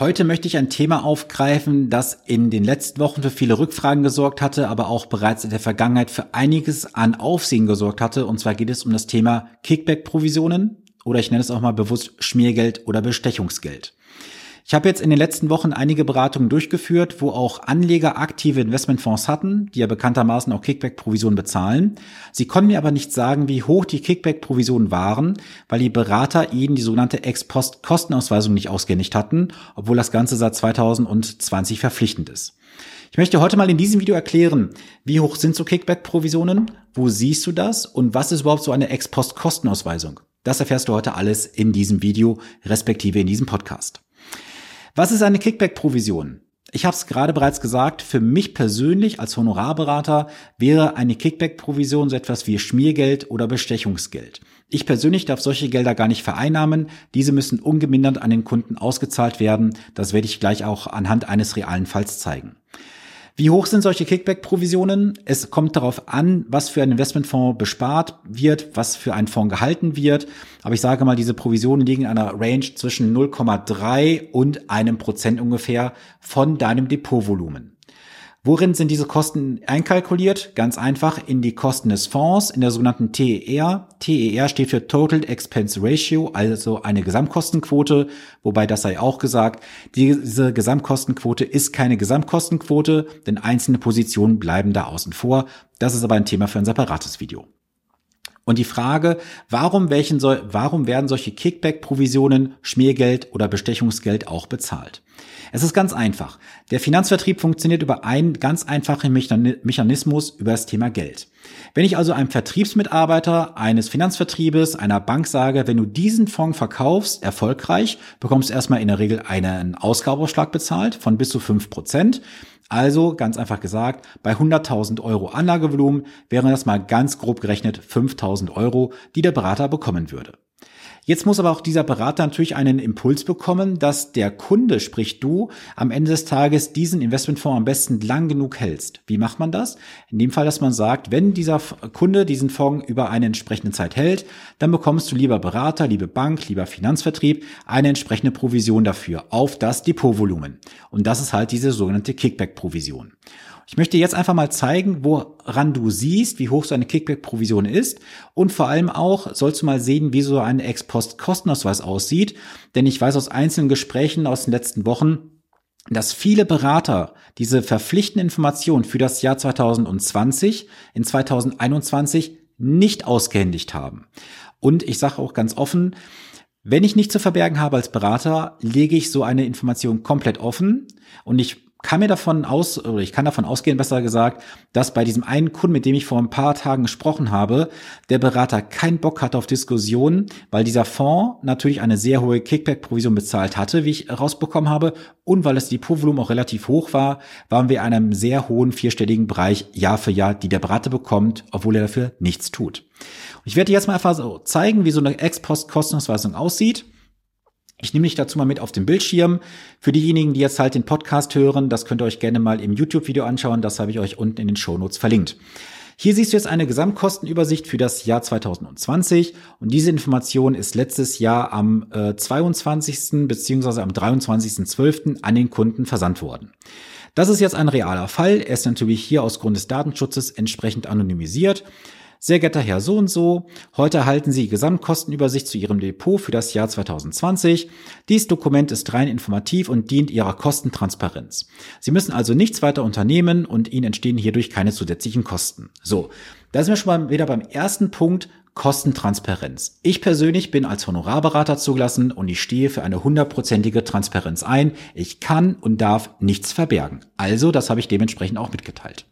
Heute möchte ich ein Thema aufgreifen, das in den letzten Wochen für viele Rückfragen gesorgt hatte, aber auch bereits in der Vergangenheit für einiges an Aufsehen gesorgt hatte. Und zwar geht es um das Thema Kickback-Provisionen oder ich nenne es auch mal bewusst Schmiergeld oder Bestechungsgeld. Ich habe jetzt in den letzten Wochen einige Beratungen durchgeführt, wo auch Anleger aktive Investmentfonds hatten, die ja bekanntermaßen auch Kickback-Provisionen bezahlen. Sie konnten mir aber nicht sagen, wie hoch die Kickback-Provisionen waren, weil die Berater ihnen die sogenannte Ex-Post-Kostenausweisung nicht ausgehändigt hatten, obwohl das Ganze seit 2020 verpflichtend ist. Ich möchte heute mal in diesem Video erklären, wie hoch sind so Kickback-Provisionen, wo siehst du das und was ist überhaupt so eine Ex-Post-Kostenausweisung? Das erfährst du heute alles in diesem Video, respektive in diesem Podcast. Was ist eine Kickback-Provision? Ich habe es gerade bereits gesagt, für mich persönlich als Honorarberater wäre eine Kickback-Provision so etwas wie Schmiergeld oder Bestechungsgeld. Ich persönlich darf solche Gelder gar nicht vereinnahmen. Diese müssen ungemindert an den Kunden ausgezahlt werden. Das werde ich gleich auch anhand eines realen Falls zeigen. Wie hoch sind solche Kickback-Provisionen? Es kommt darauf an, was für ein Investmentfonds bespart wird, was für ein Fonds gehalten wird. Aber ich sage mal, diese Provisionen liegen in einer Range zwischen 0,3 und einem Prozent ungefähr von deinem Depotvolumen. Worin sind diese Kosten einkalkuliert? Ganz einfach in die Kosten des Fonds, in der sogenannten TER. TER steht für Total Expense Ratio, also eine Gesamtkostenquote, wobei das sei auch gesagt, diese Gesamtkostenquote ist keine Gesamtkostenquote, denn einzelne Positionen bleiben da außen vor. Das ist aber ein Thema für ein separates Video. Und die Frage, warum, welchen soll, warum werden solche Kickback-Provisionen, Schmiergeld oder Bestechungsgeld auch bezahlt? Es ist ganz einfach. Der Finanzvertrieb funktioniert über einen ganz einfachen Mechanismus über das Thema Geld. Wenn ich also einem Vertriebsmitarbeiter eines Finanzvertriebes, einer Bank sage, wenn du diesen Fonds verkaufst, erfolgreich, bekommst du erstmal in der Regel einen Ausgabeausschlag bezahlt von bis zu fünf Prozent. Also ganz einfach gesagt, bei 100.000 Euro Anlagevolumen wären das mal ganz grob gerechnet 5.000 Euro, die der Berater bekommen würde. Jetzt muss aber auch dieser Berater natürlich einen Impuls bekommen, dass der Kunde, sprich du, am Ende des Tages diesen Investmentfonds am besten lang genug hältst. Wie macht man das? In dem Fall, dass man sagt, wenn dieser Kunde diesen Fonds über eine entsprechende Zeit hält, dann bekommst du lieber Berater, liebe Bank, lieber Finanzvertrieb eine entsprechende Provision dafür auf das Depotvolumen. Und das ist halt diese sogenannte Kickback-Provision. Ich möchte jetzt einfach mal zeigen, woran du siehst, wie hoch so eine Kickback-Provision ist. Und vor allem auch sollst du mal sehen, wie so Ex-Post-Kostenausweis aussieht. Denn ich weiß aus einzelnen Gesprächen aus den letzten Wochen, dass viele Berater diese verpflichtenden Informationen für das Jahr 2020 in 2021 nicht ausgehändigt haben. Und ich sage auch ganz offen, wenn ich nicht zu verbergen habe als Berater, lege ich so eine Information komplett offen und ich kann mir davon aus, oder ich kann davon ausgehen, besser gesagt, dass bei diesem einen Kunden, mit dem ich vor ein paar Tagen gesprochen habe, der Berater keinen Bock hatte auf Diskussionen, weil dieser Fonds natürlich eine sehr hohe Kickback-Provision bezahlt hatte, wie ich rausbekommen habe, und weil das Depotvolumen auch relativ hoch war, waren wir in einem sehr hohen vierstelligen Bereich Jahr für Jahr, die der Berater bekommt, obwohl er dafür nichts tut. Ich werde dir jetzt mal einfach so zeigen, wie so eine Ex-Post-Kostenausweisung aussieht. Ich nehme dich dazu mal mit auf den Bildschirm. Für diejenigen, die jetzt halt den Podcast hören, das könnt ihr euch gerne mal im YouTube-Video anschauen. Das habe ich euch unten in den Show Notes verlinkt. Hier siehst du jetzt eine Gesamtkostenübersicht für das Jahr 2020 und diese Information ist letztes Jahr am äh, 22. bzw. am 23.12. an den Kunden versandt worden. Das ist jetzt ein realer Fall. Er ist natürlich hier aus Grund des Datenschutzes entsprechend anonymisiert. Sehr geehrter Herr so und so, heute erhalten Sie Gesamtkostenübersicht zu Ihrem Depot für das Jahr 2020. Dies Dokument ist rein informativ und dient Ihrer Kostentransparenz. Sie müssen also nichts weiter unternehmen und Ihnen entstehen hierdurch keine zusätzlichen Kosten. So, da sind wir schon mal wieder beim ersten Punkt, Kostentransparenz. Ich persönlich bin als Honorarberater zugelassen und ich stehe für eine hundertprozentige Transparenz ein. Ich kann und darf nichts verbergen. Also, das habe ich dementsprechend auch mitgeteilt.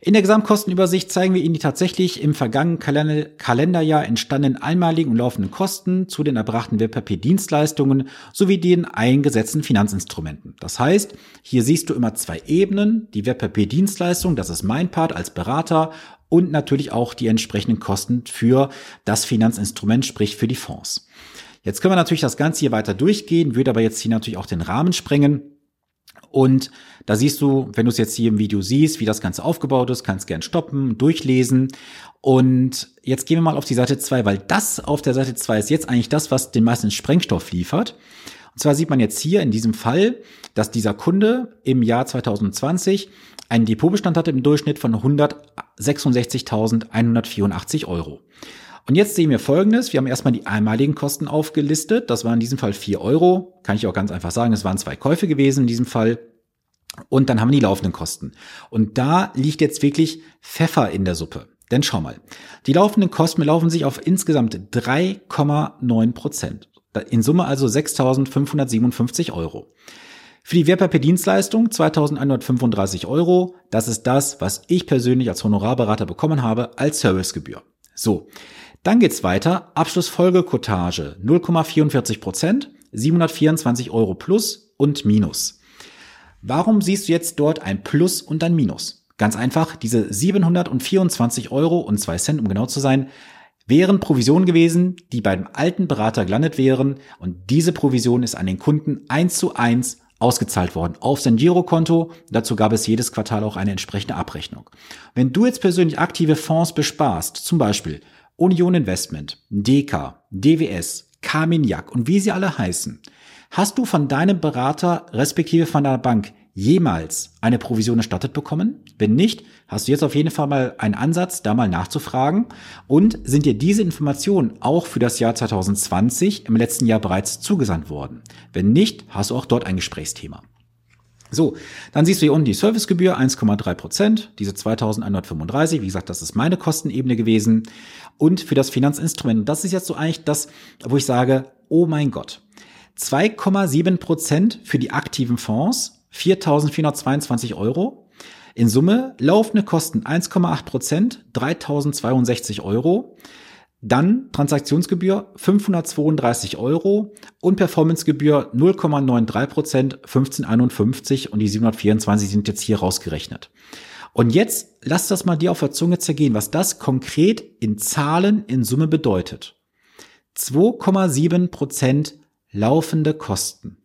In der Gesamtkostenübersicht zeigen wir Ihnen die tatsächlich im vergangenen Kalenderjahr entstandenen einmaligen und laufenden Kosten zu den erbrachten Wertpapierdienstleistungen sowie den eingesetzten Finanzinstrumenten. Das heißt, hier siehst du immer zwei Ebenen, die Wertpapierdienstleistung, das ist mein Part als Berater und natürlich auch die entsprechenden Kosten für das Finanzinstrument, sprich für die Fonds. Jetzt können wir natürlich das Ganze hier weiter durchgehen, würde aber jetzt hier natürlich auch den Rahmen sprengen. Und da siehst du, wenn du es jetzt hier im Video siehst, wie das Ganze aufgebaut ist, kannst gern stoppen, durchlesen. Und jetzt gehen wir mal auf die Seite 2, weil das auf der Seite 2 ist jetzt eigentlich das, was den meisten Sprengstoff liefert. Und zwar sieht man jetzt hier in diesem Fall, dass dieser Kunde im Jahr 2020 einen Depotbestand hatte im Durchschnitt von 166.184 Euro. Und jetzt sehen wir Folgendes. Wir haben erstmal die einmaligen Kosten aufgelistet. Das war in diesem Fall 4 Euro. Kann ich auch ganz einfach sagen. Es waren zwei Käufe gewesen in diesem Fall. Und dann haben wir die laufenden Kosten. Und da liegt jetzt wirklich Pfeffer in der Suppe. Denn schau mal, die laufenden Kosten belaufen sich auf insgesamt 3,9 Prozent. In Summe also 6.557 Euro. Für die Wertpapierdienstleistung 2.135 Euro. Das ist das, was ich persönlich als Honorarberater bekommen habe als Servicegebühr. So. Dann geht's weiter. Abschlussfolgekotage 0,44 Prozent, 724 Euro plus und minus. Warum siehst du jetzt dort ein Plus und ein Minus? Ganz einfach, diese 724 Euro und zwei Cent, um genau zu sein, wären Provisionen gewesen, die beim alten Berater gelandet wären und diese Provision ist an den Kunden eins zu eins ausgezahlt worden auf sein Girokonto. Dazu gab es jedes Quartal auch eine entsprechende Abrechnung. Wenn du jetzt persönlich aktive Fonds besparst, zum Beispiel Union Investment, DK, DWS, Carmignac und wie sie alle heißen, hast du von deinem Berater respektive von deiner Bank jemals eine Provision erstattet bekommen? Wenn nicht, hast du jetzt auf jeden Fall mal einen Ansatz, da mal nachzufragen. Und sind dir diese Informationen auch für das Jahr 2020 im letzten Jahr bereits zugesandt worden? Wenn nicht, hast du auch dort ein Gesprächsthema. So, dann siehst du hier unten die Servicegebühr 1,3 Prozent, diese 2135. Wie gesagt, das ist meine Kostenebene gewesen. Und für das Finanzinstrument, das ist jetzt so eigentlich das, wo ich sage, oh mein Gott, 2,7 Prozent für die aktiven Fonds 4.422 Euro. In Summe laufende Kosten 1,8 Prozent, 3.062 Euro. Dann Transaktionsgebühr 532 Euro und Performancegebühr 0,93 Prozent, 1551 und die 724 sind jetzt hier rausgerechnet. Und jetzt lass das mal dir auf der Zunge zergehen, was das konkret in Zahlen in Summe bedeutet. 2,7 Prozent laufende Kosten.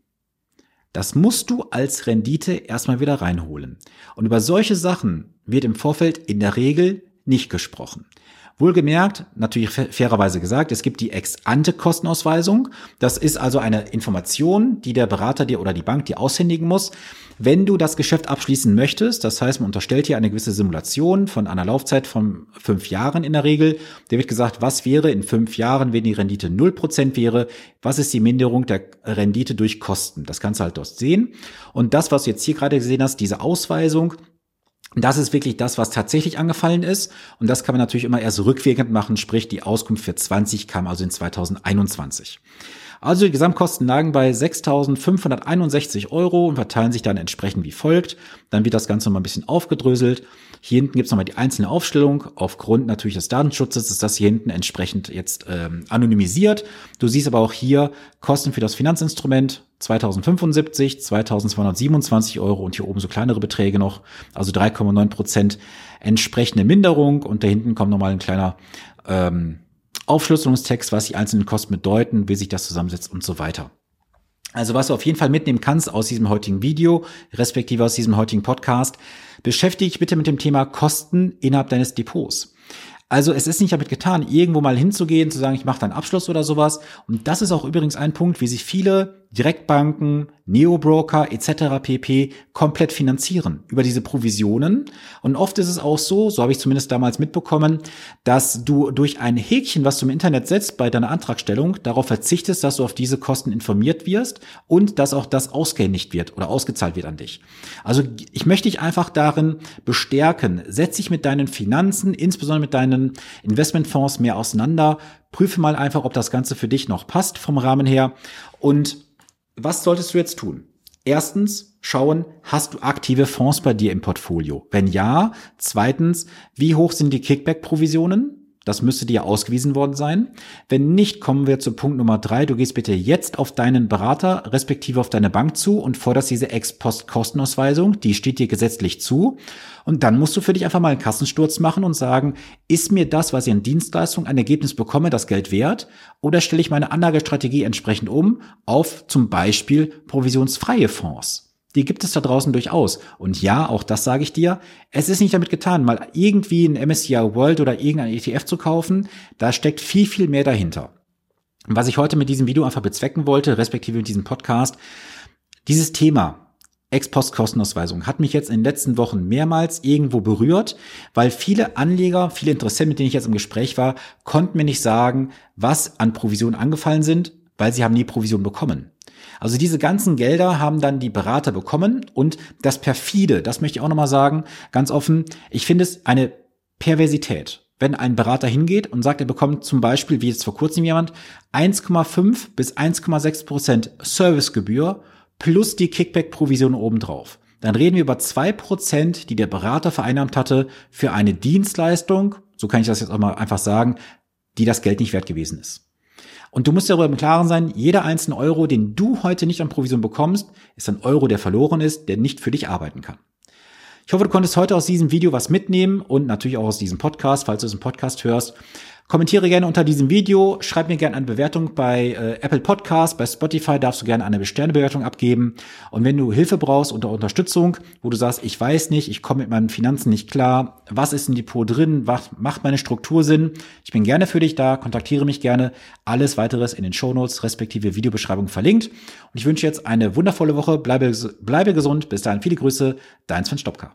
Das musst du als Rendite erstmal wieder reinholen. Und über solche Sachen wird im Vorfeld in der Regel nicht gesprochen. Wohlgemerkt, natürlich fairerweise gesagt, es gibt die Ex-ante-Kostenausweisung. Das ist also eine Information, die der Berater dir oder die Bank dir aushändigen muss, wenn du das Geschäft abschließen möchtest. Das heißt, man unterstellt hier eine gewisse Simulation von einer Laufzeit von fünf Jahren in der Regel. Der wird gesagt, was wäre in fünf Jahren, wenn die Rendite null Prozent wäre? Was ist die Minderung der Rendite durch Kosten? Das kannst du halt dort sehen. Und das, was du jetzt hier gerade gesehen hast, diese Ausweisung, das ist wirklich das, was tatsächlich angefallen ist. Und das kann man natürlich immer erst rückwirkend machen, sprich die Auskunft für 20 kam also in 2021. Also die Gesamtkosten lagen bei 6.561 Euro und verteilen sich dann entsprechend wie folgt. Dann wird das Ganze nochmal ein bisschen aufgedröselt. Hier hinten gibt es nochmal die einzelne Aufstellung. Aufgrund natürlich des Datenschutzes ist das hier hinten entsprechend jetzt ähm, anonymisiert. Du siehst aber auch hier Kosten für das Finanzinstrument 2075, 2227 Euro und hier oben so kleinere Beträge noch, also 3,9 Prozent entsprechende Minderung und da hinten kommt nochmal ein kleiner ähm, Aufschlüsselungstext, was die einzelnen Kosten bedeuten, wie sich das zusammensetzt und so weiter. Also was du auf jeden Fall mitnehmen kannst aus diesem heutigen Video, respektive aus diesem heutigen Podcast, beschäftige dich bitte mit dem Thema Kosten innerhalb deines Depots. Also es ist nicht damit getan, irgendwo mal hinzugehen, zu sagen, ich mache dann Abschluss oder sowas. Und das ist auch übrigens ein Punkt, wie sich viele Direktbanken, Neobroker etc. pp. komplett finanzieren über diese Provisionen. Und oft ist es auch so, so habe ich zumindest damals mitbekommen, dass du durch ein Häkchen, was du im Internet setzt bei deiner Antragstellung, darauf verzichtest, dass du auf diese Kosten informiert wirst und dass auch das ausgehändigt wird oder ausgezahlt wird an dich. Also ich möchte dich einfach darin bestärken, setz dich mit deinen Finanzen, insbesondere mit deinen Investmentfonds mehr auseinander, prüfe mal einfach, ob das Ganze für dich noch passt vom Rahmen her und was solltest du jetzt tun? Erstens, schauen, hast du aktive Fonds bei dir im Portfolio? Wenn ja, zweitens, wie hoch sind die Kickback-Provisionen? Das müsste dir ausgewiesen worden sein. Wenn nicht, kommen wir zu Punkt Nummer drei. Du gehst bitte jetzt auf deinen Berater, respektive auf deine Bank zu und forderst diese Ex-Post-Kostenausweisung. Die steht dir gesetzlich zu. Und dann musst du für dich einfach mal einen Kassensturz machen und sagen, ist mir das, was ich an Dienstleistung ein Ergebnis bekomme, das Geld wert? Oder stelle ich meine Anlagestrategie entsprechend um auf zum Beispiel provisionsfreie Fonds? Die gibt es da draußen durchaus. Und ja, auch das sage ich dir, es ist nicht damit getan, mal irgendwie ein MSCI World oder irgendein ETF zu kaufen. Da steckt viel, viel mehr dahinter. Was ich heute mit diesem Video einfach bezwecken wollte, respektive mit diesem Podcast, dieses Thema Ex-Post-Kostenausweisung hat mich jetzt in den letzten Wochen mehrmals irgendwo berührt, weil viele Anleger, viele Interessenten, mit denen ich jetzt im Gespräch war, konnten mir nicht sagen, was an Provisionen angefallen sind, weil sie haben nie Provision bekommen. Also diese ganzen Gelder haben dann die Berater bekommen und das perfide, das möchte ich auch nochmal sagen, ganz offen, ich finde es eine Perversität. Wenn ein Berater hingeht und sagt, er bekommt zum Beispiel, wie jetzt vor kurzem jemand, 1,5 bis 1,6 Prozent Servicegebühr plus die Kickback-Provision obendrauf. Dann reden wir über zwei Prozent, die der Berater vereinnahmt hatte für eine Dienstleistung, so kann ich das jetzt auch mal einfach sagen, die das Geld nicht wert gewesen ist. Und du musst darüber im Klaren sein, jeder einzelne Euro, den du heute nicht an Provision bekommst, ist ein Euro, der verloren ist, der nicht für dich arbeiten kann. Ich hoffe, du konntest heute aus diesem Video was mitnehmen und natürlich auch aus diesem Podcast, falls du es im Podcast hörst. Kommentiere gerne unter diesem Video, schreib mir gerne eine Bewertung bei äh, Apple Podcast, bei Spotify darfst du gerne eine Sternebewertung abgeben. Und wenn du Hilfe brauchst oder Unterstützung, wo du sagst, ich weiß nicht, ich komme mit meinen Finanzen nicht klar, was ist im Depot drin, was macht meine Struktur Sinn, ich bin gerne für dich da, kontaktiere mich gerne. Alles weiteres in den Shownotes respektive Videobeschreibung verlinkt. Und ich wünsche jetzt eine wundervolle Woche, bleibe, bleibe gesund, bis dahin viele Grüße, dein Sven Stopka.